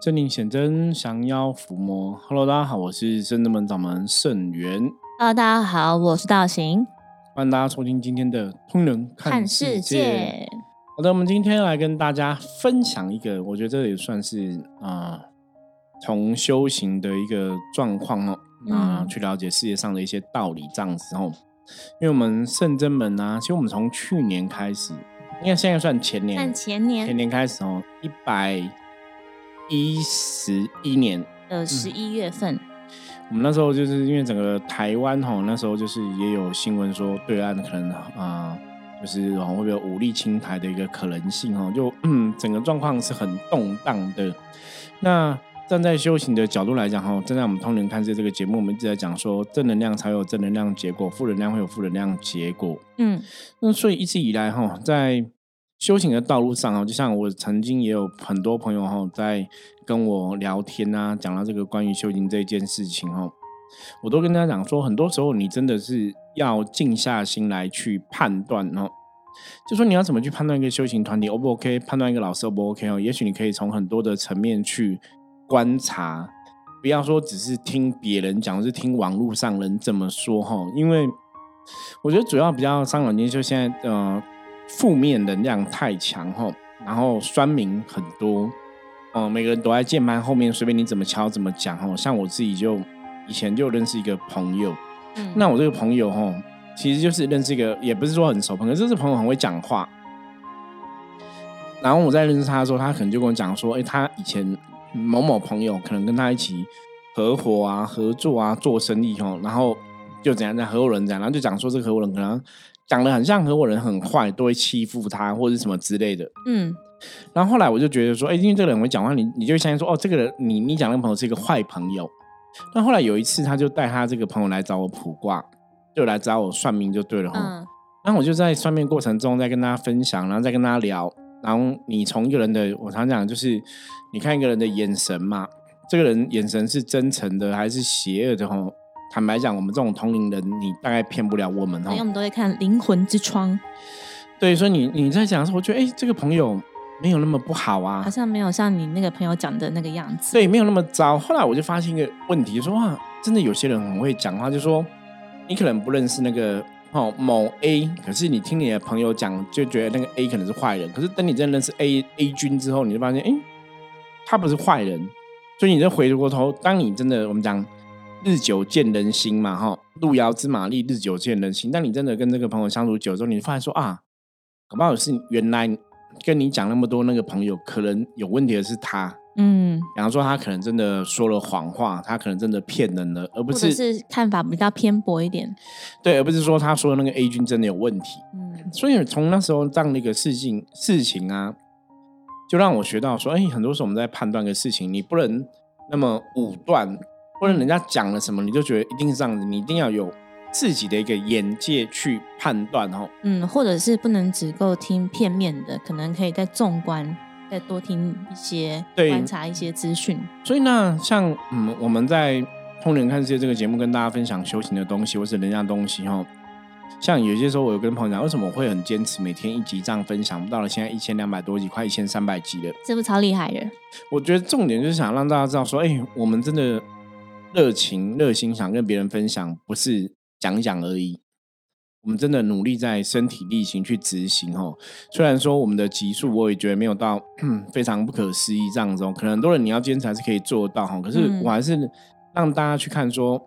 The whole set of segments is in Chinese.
正灵显真，降妖伏魔。Hello，大家好，我是圣真门掌门盛元。Hello，大家好，我是道行。欢迎大家收听今天的《通人看世界》。好的，我们今天来跟大家分享一个，我觉得这也算是啊，从修行的一个状况哦，啊，去了解世界上的一些道理这样子哦。因为我们圣真门啊，其实我们从去年开始，应该现在算前年，算前年，前年开始哦，一百。一十一年的十一月份，我们那时候就是因为整个台湾哈，那时候就是也有新闻说对岸可能啊，就是会不会有武力侵台的一个可能性哈，就嗯整个状况是很动荡的。那站在修行的角度来讲哈，站在我们通灵看世这个节目，我们一直在讲说正能量才有正能量结果，负能量会有负能量结果。嗯，那所以一直以来哈，在修行的道路上啊，就像我曾经也有很多朋友哈，在跟我聊天啊，讲到这个关于修行这件事情哦，我都跟大家讲说，很多时候你真的是要静下心来去判断哦。就说你要怎么去判断一个修行团体 O 不 OK，判断一个老师 O 不 OK 哦？也许你可以从很多的层面去观察，不要说只是听别人讲，是听网络上人怎么说哈。因为我觉得主要比较伤脑筋，就现在呃。负面能量太强吼，然后酸民很多，嗯，每个人躲在键盘后面，随便你怎么敲怎么讲吼。像我自己就以前就认识一个朋友，嗯，那我这个朋友吼，其实就是认识一个，也不是说很熟朋友，就是朋友很会讲话。然后我在认识他的时候，他可能就跟我讲说，哎，他以前某某朋友可能跟他一起合伙啊、合作啊、做生意吼，然后就怎样在合伙人这样，然后就讲说这个合伙人可能。讲的很像合伙人很坏，都会欺负他或者什么之类的。嗯，然后后来我就觉得说，哎，因为这个人会讲话，你你就相信说，哦，这个人你你讲那个朋友是一个坏朋友。那后来有一次，他就带他这个朋友来找我卜卦，就来找我算命就对了哈。然后我就在算命过程中，在跟大家分享，然后再跟他聊。然后你从一个人的，我常讲就是，你看一个人的眼神嘛，这个人眼神是真诚的还是邪恶的哈？坦白讲，我们这种同龄人，你大概骗不了我们哦。因为我们都会看灵魂之窗。对，所以你你在讲的时候，我觉得哎，这个朋友没有那么不好啊，好像没有像你那个朋友讲的那个样子。对，没有那么糟。后来我就发现一个问题，说哇，真的有些人很会讲话，就说你可能不认识那个哦某 A，可是你听你的朋友讲，就觉得那个 A 可能是坏人。可是等你真的认识 A A 君之后，你就发现，哎，他不是坏人。所以你再回过头，当你真的我们讲。日久见人心嘛，哈，路遥知马力，日久见人心。但你真的跟这个朋友相处久之后，你发现说啊，搞不好是原来跟你讲那么多那个朋友，可能有问题的是他，嗯，比方说他可能真的说了谎话，他可能真的骗人了，而不是是看法比较偏颇一点，对，而不是说他说的那个 A 君真的有问题，嗯，所以从那时候这样的一个事情事情啊，就让我学到说，哎，很多时候我们在判断个事情，你不能那么武断。或者人家讲了什么，你就觉得一定是这样子，你一定要有自己的一个眼界去判断哦。嗯，或者是不能只够听片面的，可能可以再纵观，再多听一些，观察一些资讯。所以呢，像嗯，我们在《通灵看世界》这个节目跟大家分享修行的东西，或是人家东西哦。像有些时候，我有跟朋友讲，为什么我会很坚持每天一集这样分享？到了现在一千两百多集，快一千三百集了，这不超厉害的？我觉得重点就是想让大家知道，说，哎，我们真的。热情、热心想跟别人分享，不是讲讲而已。我们真的努力在身体力行去执行哦。虽然说我们的级数，我也觉得没有到 非常不可思议这样子，可能很多人你要坚持还是可以做到哈。可是我还是让大家去看说，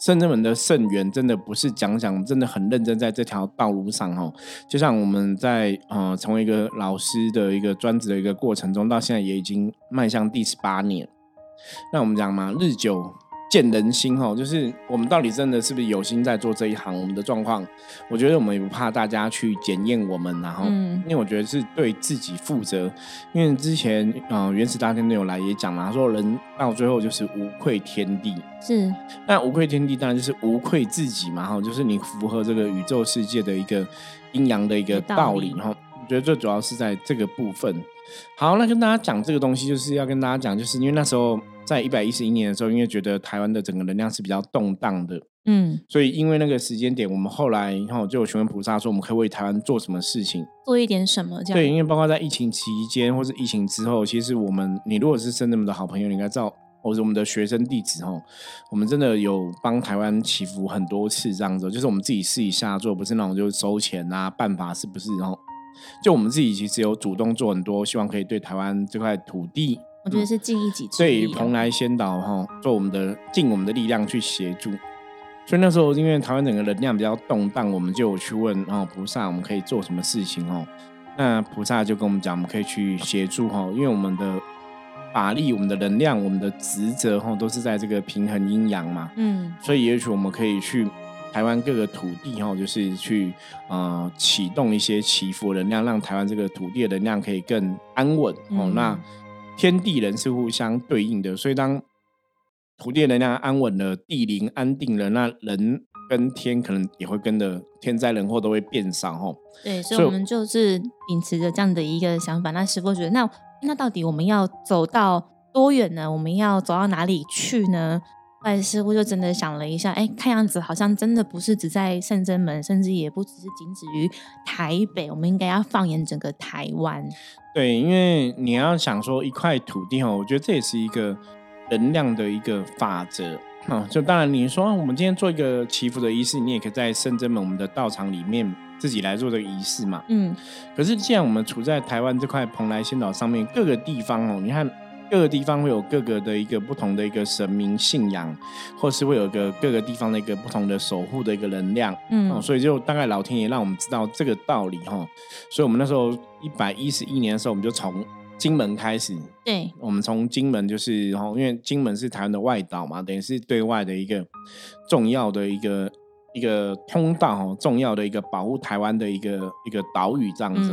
圣人们的圣源真的不是讲讲，真的很认真在这条道路上哈。就像我们在呃成为一个老师的一个专职的一个过程中，到现在也已经迈向第十八年。那我们讲嘛，日久。见人心哦，就是我们到底真的是不是有心在做这一行？我们的状况，我觉得我们也不怕大家去检验我们，然后，因为我觉得是对自己负责。因为之前啊，原始大天都有来也讲了，他说人到最后就是无愧天地，是那无愧天地当然就是无愧自己嘛，哈，就是你符合这个宇宙世界的一个阴阳的一个道理，哈。我觉得最主要是在这个部分。好，那跟大家讲这个东西，就是要跟大家讲，就是因为那时候。在一百一十一年的时候，因为觉得台湾的整个能量是比较动荡的，嗯，所以因为那个时间点，我们后来然后就有询问菩萨说，我们可以为台湾做什么事情，做一点什么？这样对，因为包括在疫情期间或是疫情之后，其实我们你如果是深圳们的好朋友，你应该知道，或者我们的学生弟子哦，我们真的有帮台湾祈福很多次这样子，就是我们自己试一下做，不是那种就是收钱啊，办法是不是？然后就我们自己其实有主动做很多，希望可以对台湾这块土地，我觉得是尽一己之力，对蓬莱仙岛哈，做我们的尽我们的力量去协助。所以那时候，因为台湾整个能量比较动荡，我们就有去问哦菩萨，我们可以做什么事情哦？那菩萨就跟我们讲，我们可以去协助哈，因为我们的法力、我们的能量、我们的职责哈，都是在这个平衡阴阳嘛。嗯。所以也许我们可以去台湾各个土地哈，就是去呃启动一些祈福能量，让台湾这个土地的能量可以更安稳哦。那天地人是互相对应的，所以当土地能量安稳了，地灵安定了，那人跟天可能也会跟着天灾人祸都会变少哈。对，所以我们就是秉持着这样的一个想法。那师傅觉得，那那到底我们要走到多远呢？我们要走到哪里去呢？后来师傅就真的想了一下，哎，看样子好像真的不是只在圣真门，甚至也不只是仅止于台北，我们应该要放眼整个台湾。对，因为你要想说一块土地哈，我觉得这也是一个。能量的一个法则啊，就当然你说我们今天做一个祈福的仪式，你也可以在圣真门我们的道场里面自己来做这个仪式嘛。嗯，可是既然我们处在台湾这块蓬莱仙岛上面，各个地方哦，你看各个地方会有各个的一个不同的一个神明信仰，或是会有个各个地方的一个不同的守护的一个能量。嗯，所以就大概老天爷让我们知道这个道理哈。所以我们那时候一百一十一年的时候，我们就从。金门开始，对，我们从金门就是，然后因为金门是台湾的外岛嘛，等于是对外的一个重要的一个一个通道哦，重要的一个保护台湾的一个一个岛屿这样子，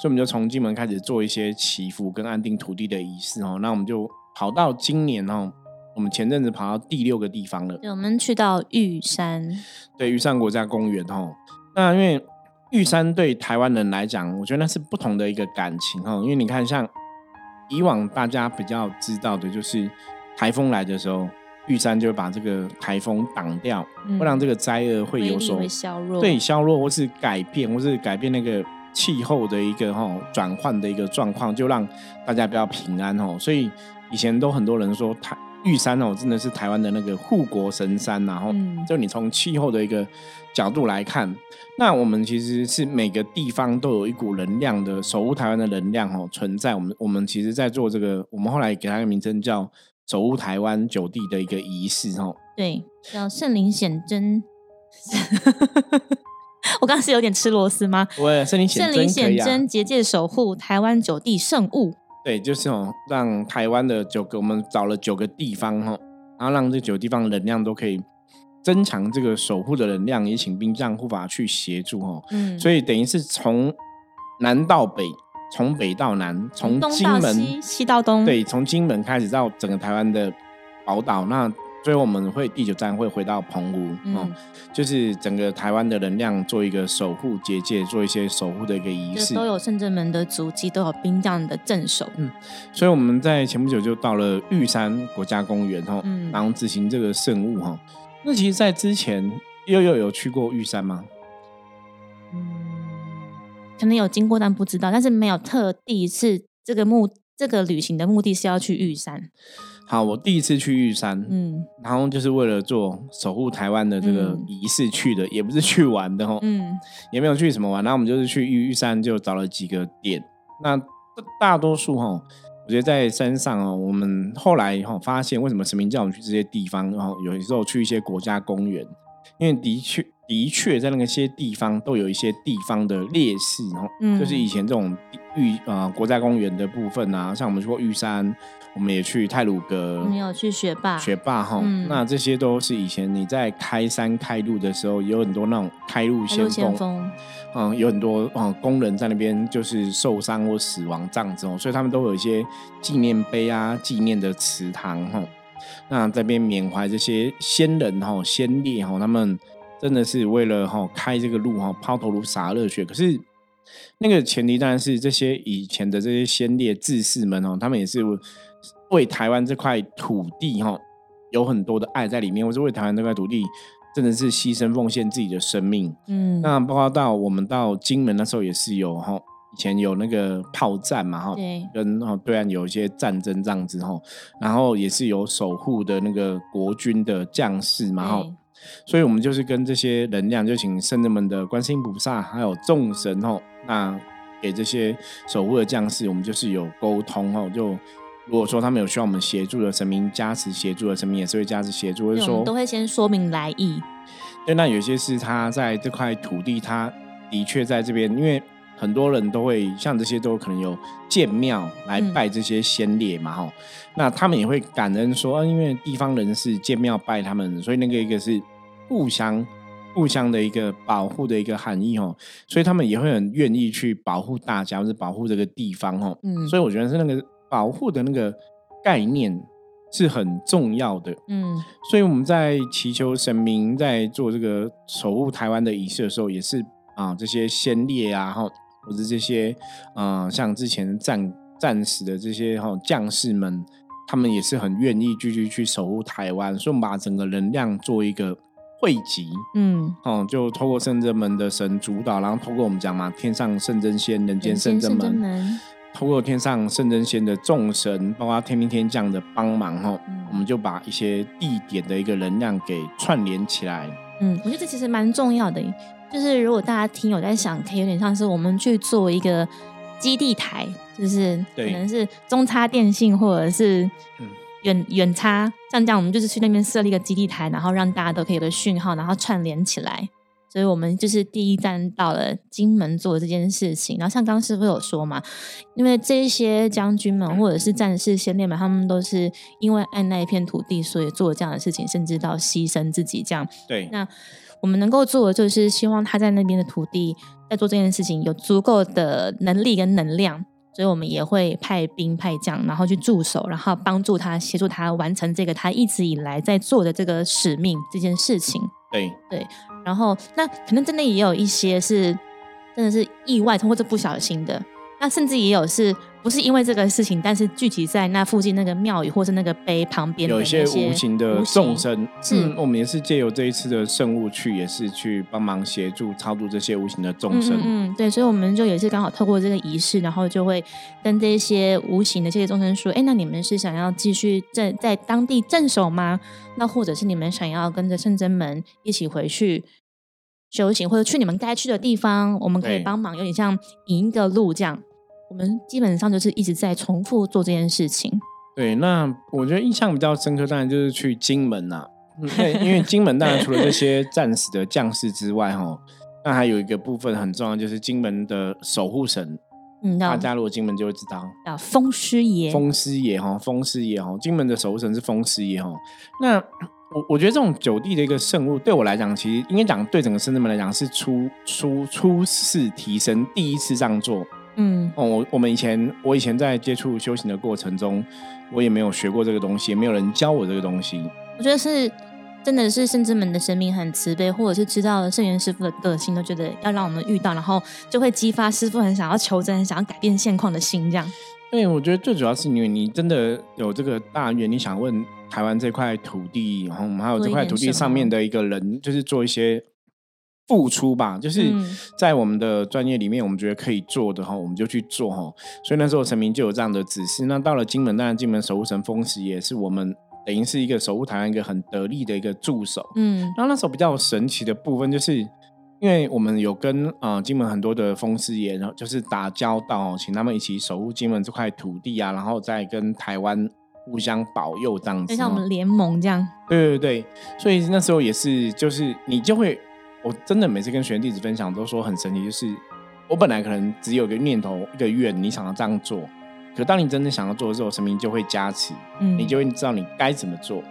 所以我们就从金门开始做一些祈福跟安定土地的仪式哦。那我们就跑到今年哦，我们前阵子跑到第六个地方了，我们去到玉山，对，玉山国家公园哦。那因为玉山对台湾人来讲，我觉得那是不同的一个感情哦，因为你看，像以往大家比较知道的，就是台风来的时候，玉山就会把这个台风挡掉，会让这个灾厄会有所削弱，对削弱或是改变，或是改变那个气候的一个哈转换的一个状况，就让大家比较平安哦。所以以前都很多人说台。玉山哦，真的是台湾的那个护国神山，然后就你从气候的一个角度来看，那我们其实是每个地方都有一股能量的守护台湾的能量哦存在。我们我们其实在做这个，我们后来给它一个名称叫守护台湾九地的一个仪式哦。对，叫圣灵显真。我刚刚是有点吃螺丝吗？我圣灵圣灵显真结界守护台湾九地圣物。对，就是哦，让台湾的九个，我们找了九个地方哈，然后让这九个地方能量都可以增强这个守护的能量，也请兵将护法去协助哈。嗯，所以等于是从南到北，从北到南，从金门西到东，对，从金门开始到整个台湾的宝岛那。所以我们会第九站会回到澎湖，哦，就是整个台湾的能量做一个守护结界，做一些守护的一个仪式，都有圣正门的足迹，都有兵将的镇守。嗯，所以我们在前不久就到了玉山国家公园，哈，然后执行这个圣物，哈。那其实，在之前又又有去过玉山吗？嗯，可能有经过，但不知道，但是没有特地是这个目这个旅行的目的是要去玉山。好，我第一次去玉山，嗯，然后就是为了做守护台湾的这个仪式去的，也不是去玩的哦，嗯，也没有去什么玩，然后我们就是去玉玉山，就找了几个点。那大多数哈，我觉得在山上哦，我们后来哈发现，为什么神明叫我们去这些地方，然后有时候去一些国家公园，因为的确的确在那些地方都有一些地方的劣势，哦，就是以前这种玉啊国家公园的部分啊，像我们说玉山。我们也去泰鲁阁，没有去学霸，学霸哈，那这些都是以前你在开山开路的时候，有很多那种开路先锋，嗯，有很多嗯工人在那边就是受伤或死亡这样子哦，所以他们都有一些纪念碑啊、纪念的祠堂哈，那这边缅怀这些先人哈、先烈哈，他们真的是为了哈开这个路哈，抛头颅洒热血，可是那个前提当然是这些以前的这些先烈志士们哦，他们也是。为台湾这块土地哈，有很多的爱在里面，或是为台湾这块土地真的是牺牲奉献自己的生命。嗯，那包括到我们到金门那时候也是有哈，以前有那个炮战嘛哈，对，跟哦对岸有一些战争这样子哈，然后也是有守护的那个国军的将士嘛哈，对。所以我们就是跟这些能量，就请圣人们的观世音菩萨还有众神吼，那给这些守护的将士，我们就是有沟通吼，就如果说他们有需要我们协助的神明加持协助的神明，也是会加持协助，或者对我们说都会先说明来意。对，那有些是他在这块土地，他的确在这边，因为很多人都会像这些都可能有建庙来嗯。拜这些先烈嘛，哈、那他们也会感恩说，啊，因为地方人士建庙拜他们，所以那个一个是互相互相的一个保护的一个含义哦，所以他们也会很愿意去保护大家，或者保护这个地方哦。嗯。所以我觉得是那个保护的那个概念是很重要的。嗯。所以我们在祈求神明在做这个守护台湾的仪式的时候，也是啊、这些先烈啊，哈，或者这些啊、像之前战战死的这些哈、将士们，他们也是很愿意继续去守护台湾，所以我们把整个能量做一个汇集。嗯，哦，就透过圣真门的神主导，然后透过我们讲嘛，天上圣真仙，人间人圣真门，门，透过天上圣真仙的众神，包括天兵天将的帮忙，哈、嗯我们就把一些地点的一个能量给串联起来。嗯，我觉得这其实蛮重要的。就是如果大家听有在想，可以有点像是我们去做一个基地台，就是可能是中插电信或者是嗯远远差，像这样我们就是去那边设立一个基地台，然后让大家都可以有个讯号，然后串联起来。所以我们就是第一站到了金门做这件事情。然后像刚刚师傅有说嘛，因为这些将军们或者是战士先烈们，他们都是因为爱那一片土地，所以做这样的事情，甚至到牺牲自己这样。对，那我们能够做的就是希望他在那边的土地在做这件事情有足够的能力跟能量，所以我们也会派兵派将，然后去驻守，然后帮助他协助他完成这个他一直以来在做的这个使命这件事情。对对，然后那可能真的也有一些是真的是意外或者不小心的，那甚至也有是不是因为这个事情，但是聚集在那附近那个庙宇或是那个碑旁边有一些无形的众生，是嗯，我们也是借由这一次的圣物去，也是去帮忙协助超度这些无形的众生。嗯嗯嗯，对，所以我们就也是刚好透过这个仪式，然后就会跟这些无形的这些众生说，哎，那你们是想要继续在在当地镇守吗？那或者是你们想要跟着圣真门一起回去修行，或者去你们该去的地方，我们可以帮忙，有点像引一个路这样。我们基本上就是一直在重复做这件事情。对，那我觉得印象比较深刻，当然就是去金门呐、嗯对，因为金门当然除了这些战死的将士之外，哈，那还有一个部分很重要，就是金门的守护神。嗯，大叫家如果金门就会知道，叫风师爷，风师爷哈，风师爷哈，金门的守护神是风师爷哈。那我我觉得这种九地的一个圣物，对我来讲，其实应该讲对整个深圳门来讲是初初初次提升，第一次这样做。嗯哦，我我们以前我以前在接触修行的过程中，我也没有学过这个东西，也没有人教我这个东西。我觉得是真的是圣之门的神明很慈悲，或者是知道了圣元师傅的个性，都觉得要让我们遇到，然后就会激发师傅很想要求真、很想要改变现况的心，这样。对，我觉得最主要是因为你真的有这个大愿，你想问台湾这块土地，然后我们还有这块土地上面的一个人，就是做一些付出吧，就是嗯在我们的专业里面，我们觉得可以做的哈，我们就去做哈。所以那时候陈明就有这样的指示。那到了金门，当然金门守护神风石也是我们等于是一个守护台湾一个很得力的一个助手。嗯然后那时候比较神奇的部分，就是因为我们有跟呃金门很多的风师爷，然后就是打交道，请他们一起守护金门这块土地啊，然后再跟台湾互相保佑这样。就像我们联盟这样。对对对，所以那时候也是，就是你就会，我真的每次跟学员弟子分享都说很神奇，就是我本来可能只有一个念头、一个愿，你想要这样做，可当你真的想要做的时候，神明就会加持，嗯，你就会知道你该怎么做。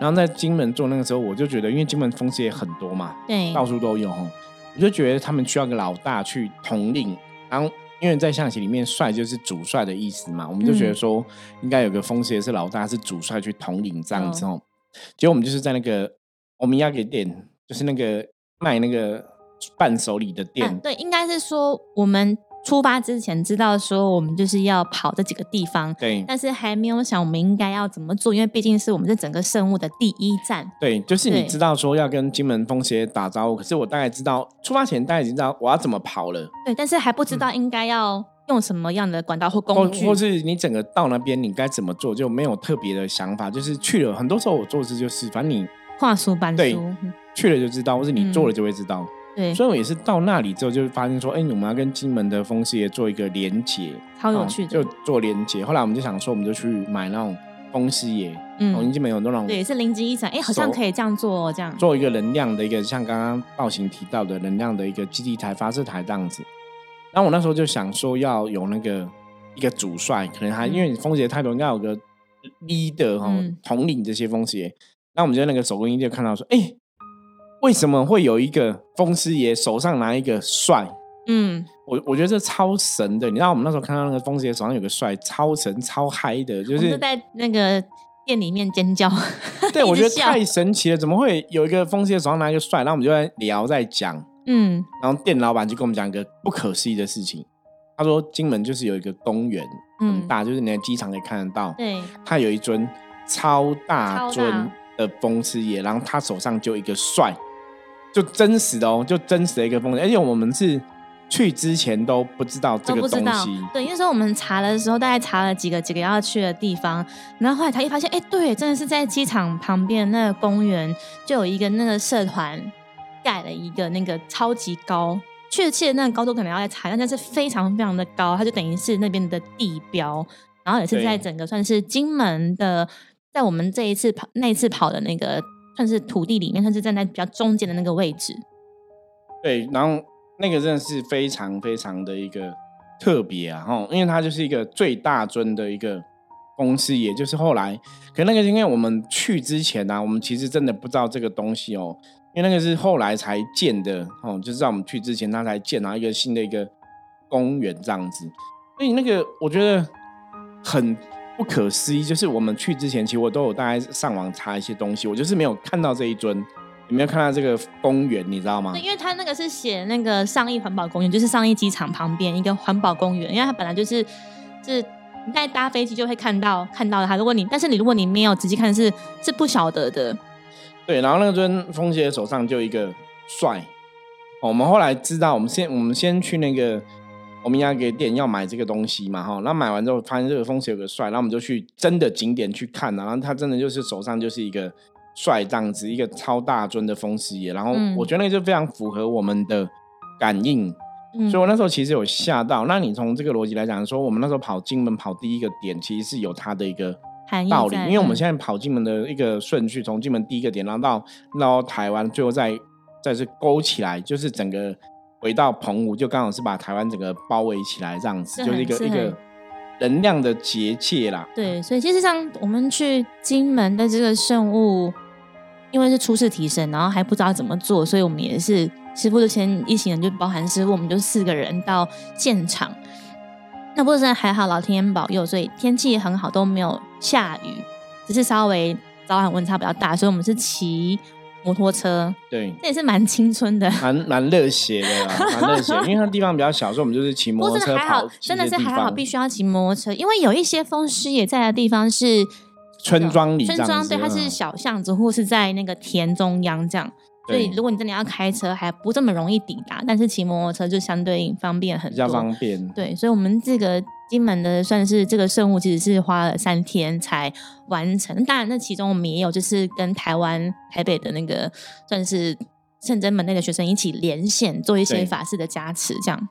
然后在金门做那个时候，我就觉得，因为金门风师也很多嘛，对，到处都有，我就觉得他们需要个老大去统领。然后因为在象棋里面，帅就是主帅的意思嘛，我们就觉得说应该有个风师爷是老大，是主帅去统领这样子哦。结果我们就是在那个欧米亚给店，就是那个卖那个伴手礼的店，啊，对，应该是说我们出发之前知道说我们就是要跑这几个地方，对但是还没有想我们应该要怎么做，因为毕竟是我们这整个圣物的第一站。对，就是你知道说要跟金门风邪打招呼，可是我大概知道出发前大概已经知道我要怎么跑了，对，但是还不知道应该要用什么样的管道或或工具。或是你整个到那边你该怎么做，就没有特别的想法，就是去了。很多时候我做事就是，反正你画书搬对书，嗯去了就知道，或是你做了就会知道。对，所以我也是到那里之后，就发现说，哎、我们要跟金门的风师爷做一个连接，超有趣的。哦就做连接。后来我们就想说，我们就去买那种风师爷，哦，因为嗯，金门有那种对，是灵机一闪，哎，好像可以这样做哦，这样。做一个能量的一个，像刚刚暴行提到的能量的一个基地台、发射台这样子。然后我那时候就想说，要有那个一个主帅，可能还、嗯因为风邪太多，应该有个 leader 哈、嗯统领这些风邪。那我们就在那个手工艺就看到说，哎、为什么会有一个风师爷手上拿一个帅？嗯，我我觉得这超神的。你知道我们那时候看到那个风师爷手上有个帅，超神超嗨的，就是在那个店里面尖叫。对我觉得太神奇了，怎么会有一个风师爷手上拿一个帅？然后我们就在聊在讲。嗯然后店老板就跟我们讲一个不可思议的事情，他说金门就是有一个公园很嗯，大，就是你在机场可以看得到，对，它有一尊超大尊大的风师爷，然后他手上就一个帅，就真实的哦，就真实的一个风师，而且我们是去之前都不知道这个都不知道东西，。对，那时候我们查的时候，大概查了几个几个要去的地方，然后后来才一发现，哎，对，真的是在机场旁边那个公园，就有一个那个社团盖了一个那个超级高。确切那个高度可能要再查，但是非常非常的高，它就等于是那边的地标，然后也是在整个算是金门的，在我们这一次跑那一次跑的那个算是土地里面，算是站在比较中间的那个位置。对，然后那个真的是非常非常的一个特别啊，哈，因为它就是一个最大尊的一个公司，也就是后来，可那个因为我们去之前呢、我们其实真的不知道这个东西哦，因为那个是后来才建的哦，就是在我们去之前，它才建了一个新的一个公园这样子，所以那个我觉得很。不可思议，就是我们去之前，其实我都有大概上网查一些东西，我就是没有看到这一尊，也没有看到这个公园，你知道吗对，？因为它那个是写那个上义环保公园，就是上义机场旁边一个环保公园，因为它本来就是是你在搭飞机就会看到看到它。如果你但是你如果你没有仔细看是是不晓得的，对，然后那尊风邪手上就一个帅、哦我们后来知道，我们先我们先去那个欧米亚给店要买这个东西嘛，哈，那买完之后发现这个风水有个帅，然后我们就去真的景点去看、啊，然后他真的就是手上就是一个帅这样子，一个超大尊的风师爷，然后嗯。我觉得那个就非常符合我们的感应，嗯，所以我那时候其实有吓到。那你从这个逻辑来讲，说我们那时候跑金门跑第一个点，其实是有它的一个道理，因为我们嗯。现在跑金门的一个顺序，从金门第一个点，然后到到台湾，最后再再是勾起来，就是整个回到澎湖，就刚好是把台湾整个包围起来，这样子，是就是一个一个能量的结界啦。对，所以其实像我们去金门的这个圣物，因为是初次提升，然后还不知道怎么做，所以我们也是师傅就先一行人，就包含师傅，我们就四个人到现场。那不过真的还好，老天保佑，所以天气很好，都没有下雨，只是稍微早晚温差比较大，所以我们是骑摩托车，对，这也是蛮青春的。蛮蛮热血的啦，蛮热血，因为它地方比较小，所以我们就是骑摩托车真的还好跑，，真的是还好，必须要骑摩托车，因为有一些风师也在的地方是村庄里村庄，对，它是嗯小巷子或是在那个田中央这样。所以如果你真的要开车，还不这么容易抵达，但是骑摩托车就相对方便很比较。方便。对，所以我们这个金门的算是这个圣物，其实是花了三天才完成。当然，那其中我们也有就是跟台湾台北的那个算是圣真门内的学生一起连线做一些法事的加持，这样。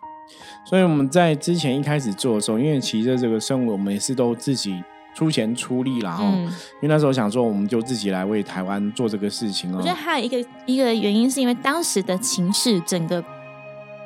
所以我们在之前一开始做的时候，因为骑着这个圣物，我们也是都自己出钱出力啦，哈、嗯，因为那时候想说，我们就自己来为台湾做这个事情哦、我觉得还有一个一个原因，是因为当时的情势，整个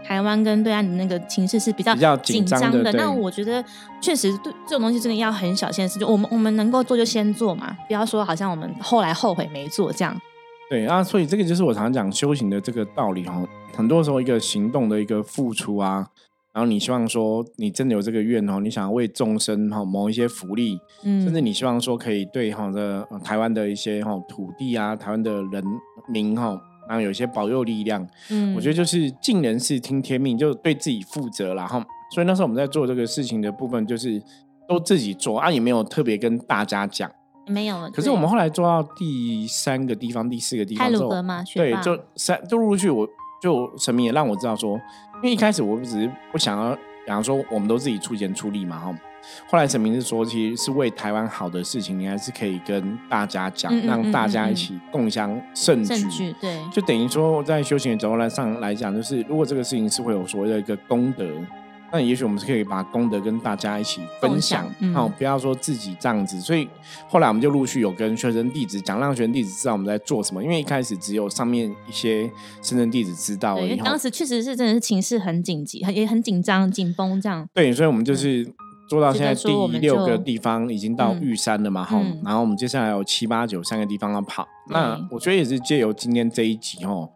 台湾跟对岸的那个情势是比较比较紧张张的对那我觉得确实对这种东西真的要很小心的事，就我们我们能够做就先做嘛，不要说好像我们后来后悔没做这样。对啊，所以这个就是我常常讲修行的这个道理哦。很多时候一个行动的一个付出啊，然后你希望说你真的有这个愿哦，你想要为众生哈谋一些福利，嗯，甚至你希望说可以对哈的呃台湾的一些哈土地啊，台湾的人民哈，然后有一些保佑力量。嗯，我觉得就是尽人事听天命，就对自己负责啦。然后所以那时候我们在做这个事情的部分，就是都自己做啊，也没有特别跟大家讲。没有。可是我们后来做到第三个地方、第四个地方之后，对，就三就陆续，我就神明也让我知道说，因为一开始我只是不想要，比方说我们都自己出钱出力嘛，哈。后来沈明是说，其实是为台湾好的事情，你还是可以跟大家讲，让大家一起共享盛举。对，就等于说在修行的角度来上来讲，就是如果这个事情是会有所谓的一个功德，那也许我们是可以把功德跟大家一起分享，哦，不要说自己这样子。所以后来我们就陆续有跟学生弟子讲，让学生弟子知道我们在做什么。因为一开始只有上面一些深圳弟子知道，因为当时确实是真的是情势很紧急，很也很紧张、紧绷这样。对，所以我们就是。做到现在第六个地方已经到玉山了嘛，哈，然后我们接下来有七八九三个地方要跑。那我觉得也是借由今天这一集，哦，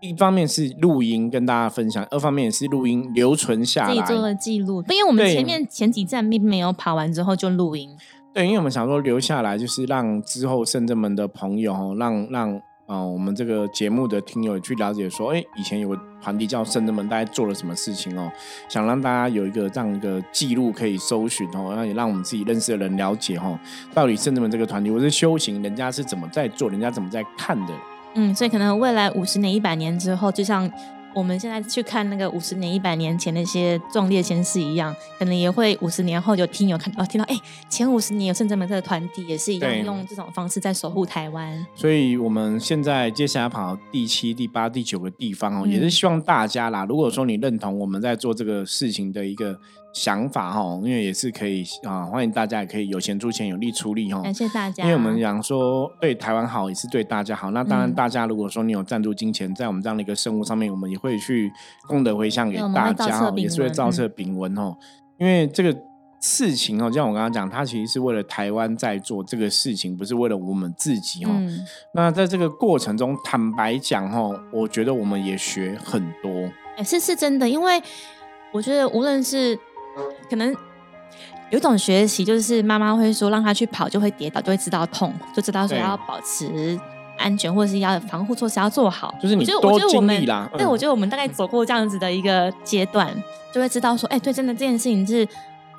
一方面是录音跟大家分享，二方面也是录音留存下来，自己做了记录。因为我们前面前几站并没有跑完之后就录音，对，因为我们想说留下来，就是让之后圣正门的朋友哦，让让。啊，我们这个节目的听友去了解说，哎，以前有个团体叫圣人们，大家做了什么事情哦？想让大家有一个这样一个记录可以搜寻哦，那也让我们自己认识的人了解哦，到底圣人们这个团体，或是修行，人家是怎么在做，人家怎么在看的？嗯，所以可能未来五十年、一百年之后，就像。我们现在去看那个五十年、一百年前那些壮烈先士一样，可能也会五十年后有听友看到听到，哎，前五十年有圣真门这个团体也是一样用这种方式在守护台湾。所以我们现在接下来跑第七、第八、第九个地方哦，也是希望大家啦，如果说你认同我们在做这个事情的一个。想法哈，因为也是可以啊，欢迎大家也可以有钱出钱，有力出力哈。感谢大家。因为我们讲说对台湾好，也是对大家好。那当然，大家如果说你有赞助金钱，在我们这样的一个生物上面，我们也会去功德回向给大家，也是会照册炳文哦。因为这个事情哦，就像我刚刚讲，它其实是为了台湾在做这个事情，不是为了我们自己哦。那在这个过程中，坦白讲哦，我觉得我们也学很多。哎，是是真的，因为我觉得无论是可能有种学习，就是妈妈会说让他去跑就会跌倒，就会知道痛，就知道说要保持安全，或者是要防护措施要做好。就是你多经历啦。对，我觉得我们大概走过这样子的一个阶段，就会知道说，哎，对，真的这件事情是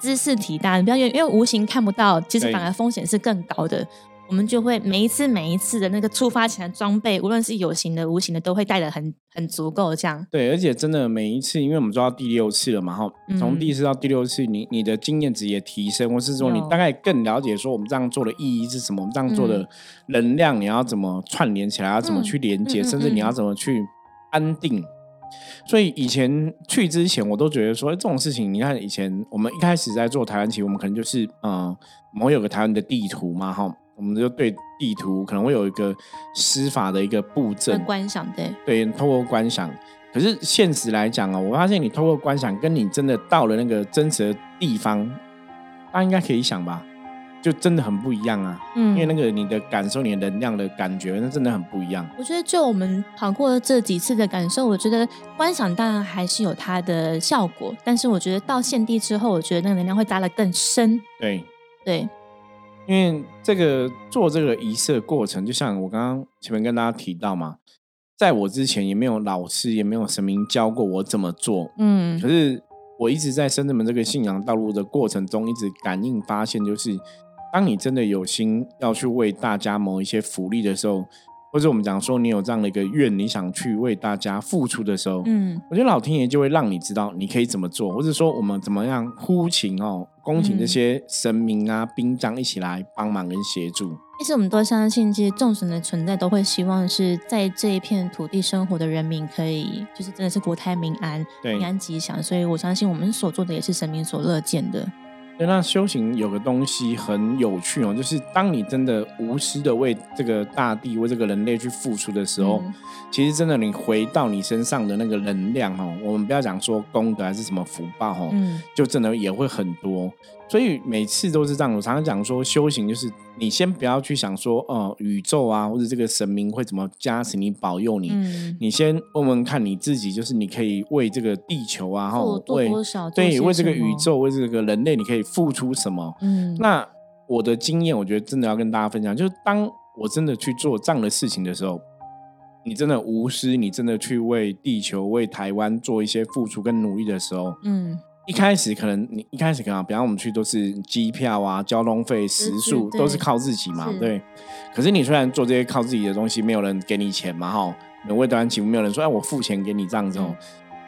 知识体大，你不要因为因为无形看不到，其实反而风险是更高的。我们就会每一次每一次的那个出发前的装备，无论是有形的、无形的，都会带的很很足够。这样对，而且真的每一次，因为我们做到第六次了嘛，哈，从第一次到第六次，你你的经验值也提升，或是说你大概更了解说我们这样做的意义是什么，我们这样做的能量你要怎么串联起来，要怎么去连接，甚至你要怎么去安定。所以以前去之前，我都觉得说这种事情，你看以前我们一开始在做台湾棋，我们可能就是嗯，我们有个台湾的地图嘛，哈。我们就对地图可能会有一个施法的一个步骤观想，对对，透过观想。可是现实来讲哦，我发现你透过观想，跟你真的到了那个真实的地方，大家应该可以想吧，就真的很不一样啊。嗯，因为那个你的感受，你的能量的感觉，那真的很不一样。我觉得就我们跑过这几次的感受，我觉得观想当然还是有它的效果，但是我觉得到现地之后，我觉得那个能量会扎得更深。对对。因为这个做这个仪式的过程，就像我刚刚前面跟大家提到嘛，在我之前也没有老师，也没有神明教过我怎么做。嗯，可是我一直在深圳门这个信仰道路的过程中，一直感应发现，就是当你真的有心要去为大家谋一些福利的时候。或者我们讲说，你有这样的一个愿，你想去为大家付出的时候，嗯，我觉得老天爷就会让你知道你可以怎么做，或者说我们怎么样呼请哦，恭请这些神明啊、兵将一起来帮忙跟协助。其实我们都相信，其实众神的存在都会希望是在这一片土地生活的人民可以，就是真的是国泰民安、平安吉祥。所以我相信我们所做的也是神明所乐见的。那修行有个东西很有趣哦，就是当你真的无私的为这个大地、为这个人类去付出的时候，其实真的你回到你身上的那个能量哦，我们不要讲说功德还是什么福报哦，就真的也会很多。所以每次都是这样，我常常讲说，修行就是你先不要去想说，哦，宇宙啊，或者这个神明会怎么加持你、保佑你。你先问问看你自己，就是你可以为这个地球啊，然后为对为这个宇宙、为这个人类，你可以付出什么？嗯，那我的经验，我觉得真的要跟大家分享，就是当我真的去做这样的事情的时候，你真的无私，你真的去为地球、为台湾做一些付出跟努力的时候，嗯。一开始可能你一开始可能，比方我们去都是机票啊、交通费、食宿都是靠自己嘛，对。可是你虽然做这些靠自己的东西，没有人给你钱嘛，哈，为端起没有人说哎我付钱给你这样子哦。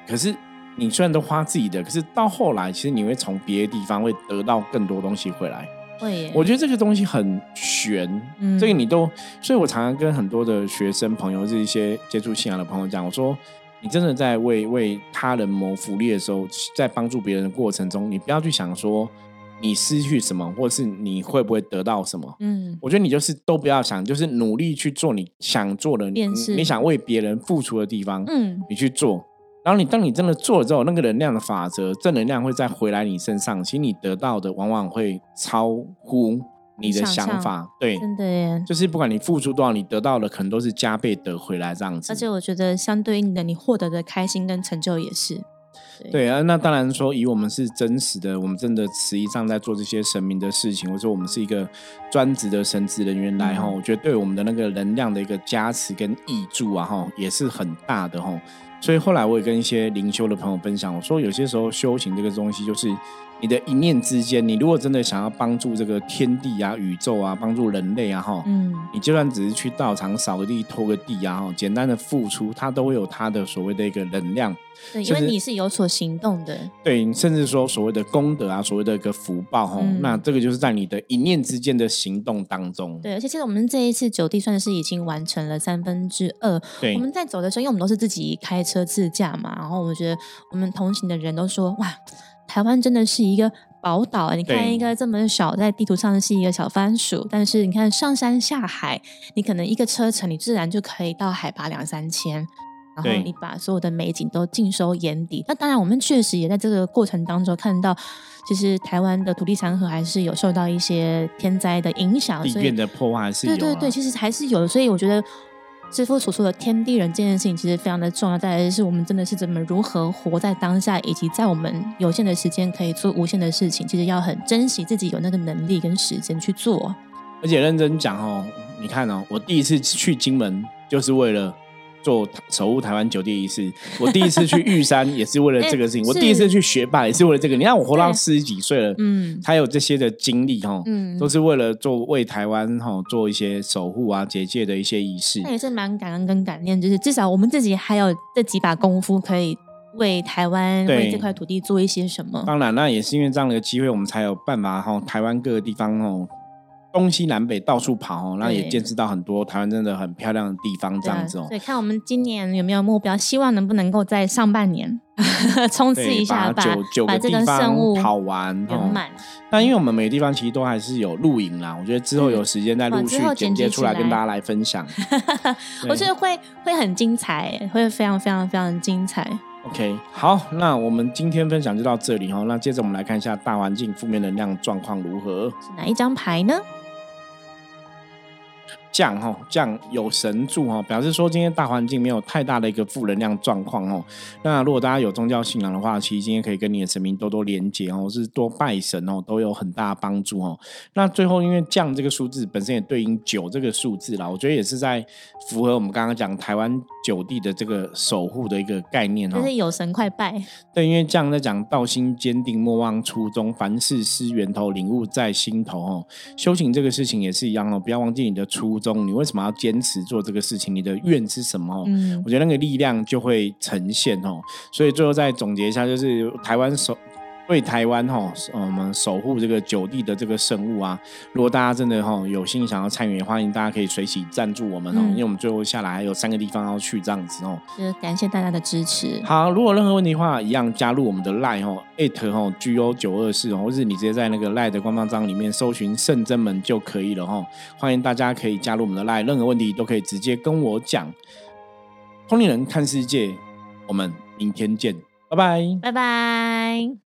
可是你虽然都花自己的，可是到后来其实你会从别的地方会得到更多东西回来。会，我觉得这个东西很玄，这个你都，所以我常常跟很多的学生朋友，是一些接触信仰的朋友讲，我说。你真的在为为他人谋福利的时候，在帮助别人的过程中，你不要去想说你失去什么，或者是你会不会得到什么。嗯，我觉得你就是都不要想，就是努力去做你想做的，你你想为别人付出的地方，嗯，你去做。然后你当你真的做了之后，那个能量的法则，正能量会再回来你身上，其实你得到的往往会超乎。你的想法对，真的耶，就是不管你付出多少，你得到的可能都是加倍得回来这样子。而且我觉得相对应的，你获得的开心跟成就也是。对啊，那当然说，以我们是真实的，我们真的实际上在做这些神明的事情，或者说我们是一个专职的神职人员来哈，我觉得对我们的那个能量的一个加持跟益助啊哈，也是很大的哈。所以后来我也跟一些灵修的朋友分享，我说有些时候修行这个东西就是。你的一念之间，你如果真的想要帮助这个天地啊、宇宙啊，帮助人类啊，哈，嗯，你就算只是去道场扫个地、拖个地啊，哈，简单的付出，它都会有它的所谓的一个能量。对，因为你是有所行动的。对，甚至说所谓的功德啊，所谓的一个福报，哈，那这个就是在你的一念之间的行动当中。对，而且其实我们这一次九地算是已经完成了三分之二。对，我们在走的时候，因为我们都是自己开车自驾嘛，然后我觉得我们同行的人都说，哇。台湾真的是一个宝岛，你看一个这么小，在地图上是一个小番薯，但是你看上山下海，你可能一个车程，你自然就可以到海拔两三千，然后你把所有的美景都尽收眼底。那当然，我们确实也在这个过程当中看到，其实台湾的土地山河还是有受到一些天灾的影响，地变的破坏是有。对对对，其实还是有的，所以我觉得。师傅所说的天地人这件事情，其实非常的重要。再来是我们真的是怎么如何活在当下，以及在我们有限的时间可以做无限的事情，其实要很珍惜自己有那个能力跟时间去做。而且认真讲哦，你看哦，我第一次去金门就是为了。做守护台湾酒店仪式，我第一次去玉山也是为了 这个事情。我第一次去学霸也是为了这个。你看我活到四十几岁了，嗯，还有这些的经历哈，嗯，都是为了做为台湾哈做一些守护啊结界的一些仪式。那也是蛮感恩跟感念，就是至少我们自己还有这几把功夫，可以为台湾为这块土地做一些什么。当然，那也是因为这样的机会，我们才有办法哈，台湾各个地方哦。东西南北到处跑，然后也见识到很多台湾真的很漂亮的地方，这样子哦。对看我们今年有没有目标，希望能不能够在上半年 冲刺一下，把把这个圣物跑完圆满。那因为我们每个地方其实都还是有露营啦，我觉得之后有时间再陆续剪接出来跟大家来分享。我觉得会会很精彩，会非常非常非常精彩。OK，好，那我们今天分享就到这里哈。那接着我们来看一下大环境负面能量状况如何？是哪一张牌呢？降哈降有神助哈，表示说今天大环境没有太大的一个负能量状况哦。那如果大家有宗教信仰的话，其实今天可以跟你的神明多多连接哦，是多拜神哦，都有很大帮助哦。那最后因为降这个数字本身也对应九这个数字啦，我觉得也是在符合我们刚刚讲台湾九地的这个守护的一个概念哦。就是有神快拜。对，因为降在讲道心坚定，莫忘初衷，凡事思源头，领悟在心头哦。修行这个事情也是一样哦，不要忘记你的初。中，你为什么要坚持做这个事情？你的愿是什么？嗯，我觉得那个力量就会呈现哦。所以最后再总结一下，就是台湾首。为台湾哈，我们守护这个九地的这个生物啊！如果大家真的哈有心想要参与，欢迎大家可以随喜赞助我们哦，因为我们最后下来还有三个地方要去这样子哦。是感谢大家的支持。好，如果任何问题的话，一样加入我们的 line 哦，at 哈 G O 九二四哦，或是你直接在那个 line 的官方章里面搜寻圣真门就可以了哈。欢迎大家可以加入我们的 line，任何问题都可以直接跟我讲。通灵人看世界，我们明天见，拜拜，拜拜。